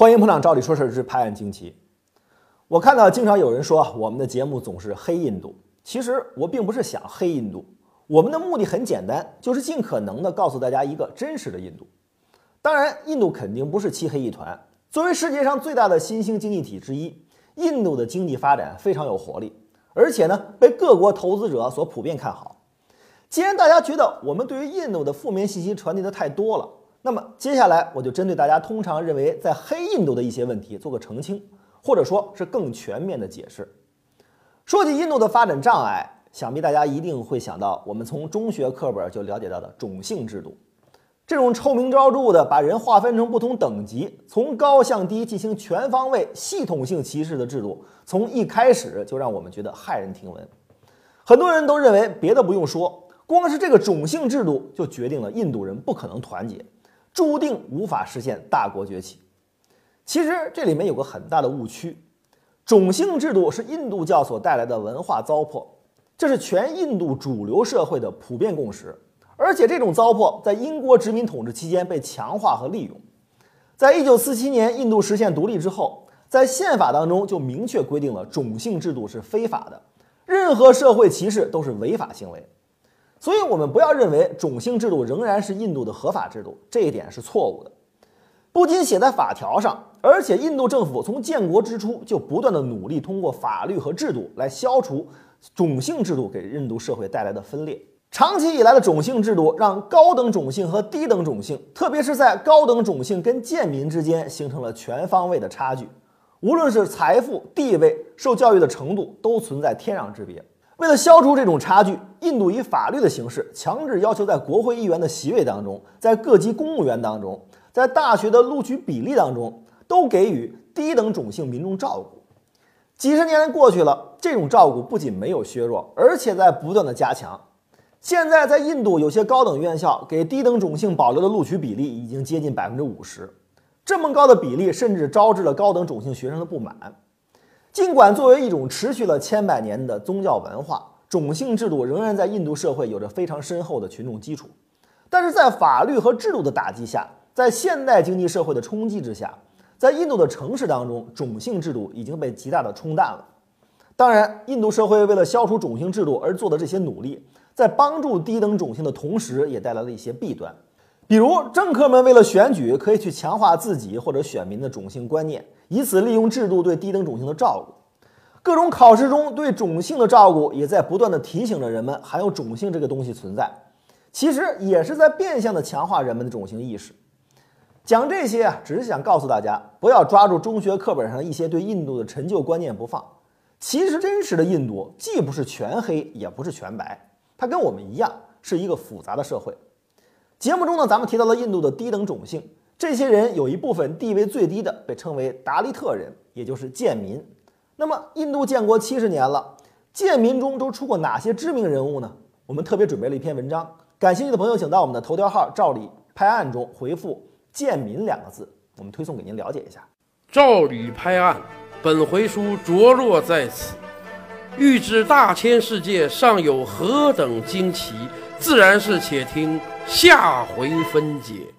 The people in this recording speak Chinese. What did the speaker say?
欢迎捧场，照理说事之拍案惊奇。我看到经常有人说我们的节目总是黑印度，其实我并不是想黑印度，我们的目的很简单，就是尽可能的告诉大家一个真实的印度。当然，印度肯定不是漆黑一团。作为世界上最大的新兴经济体之一，印度的经济发展非常有活力，而且呢被各国投资者所普遍看好。既然大家觉得我们对于印度的负面信息传递的太多了，那么接下来我就针对大家通常认为在黑印度的一些问题做个澄清，或者说是更全面的解释。说起印度的发展障碍，想必大家一定会想到我们从中学课本就了解到的种姓制度。这种臭名昭著的把人划分成不同等级，从高向低进行全方位、系统性歧视的制度，从一开始就让我们觉得骇人听闻。很多人都认为，别的不用说，光是这个种姓制度就决定了印度人不可能团结。注定无法实现大国崛起。其实这里面有个很大的误区，种姓制度是印度教所带来的文化糟粕，这是全印度主流社会的普遍共识。而且这种糟粕在英国殖民统治期间被强化和利用。在一九四七年印度实现独立之后，在宪法当中就明确规定了种姓制度是非法的，任何社会歧视都是违法行为。所以，我们不要认为种姓制度仍然是印度的合法制度，这一点是错误的。不仅写在法条上，而且印度政府从建国之初就不断的努力通过法律和制度来消除种姓制度给印度社会带来的分裂。长期以来的种姓制度让高等种姓和低等种姓，特别是在高等种姓跟贱民之间形成了全方位的差距，无论是财富、地位、受教育的程度，都存在天壤之别。为了消除这种差距，印度以法律的形式强制要求，在国会议员的席位当中，在各级公务员当中，在大学的录取比例当中，都给予低等种姓民众照顾。几十年过去了，这种照顾不仅没有削弱，而且在不断的加强。现在，在印度有些高等院校给低等种姓保留的录取比例已经接近百分之五十，这么高的比例，甚至招致了高等种姓学生的不满。尽管作为一种持续了千百年的宗教文化，种姓制度仍然在印度社会有着非常深厚的群众基础，但是在法律和制度的打击下，在现代经济社会的冲击之下，在印度的城市当中，种姓制度已经被极大的冲淡了。当然，印度社会为了消除种姓制度而做的这些努力，在帮助低等种姓的同时，也带来了一些弊端。比如，政客们为了选举，可以去强化自己或者选民的种姓观念，以此利用制度对低等种姓的照顾。各种考试中对种姓的照顾，也在不断的提醒着人们还有种姓这个东西存在。其实也是在变相的强化人们的种姓意识。讲这些啊，只是想告诉大家，不要抓住中学课本上一些对印度的陈旧观念不放。其实真实的印度既不是全黑，也不是全白，它跟我们一样，是一个复杂的社会。节目中呢，咱们提到了印度的低等种姓，这些人有一部分地位最低的被称为达利特人，也就是贱民。那么，印度建国七十年了，贱民中都出过哪些知名人物呢？我们特别准备了一篇文章，感兴趣的朋友请到我们的头条号“照理拍案”中回复“贱民”两个字，我们推送给您了解一下。照理拍案，本回书着落在此，欲知大千世界尚有何等惊奇。自然是，且听下回分解。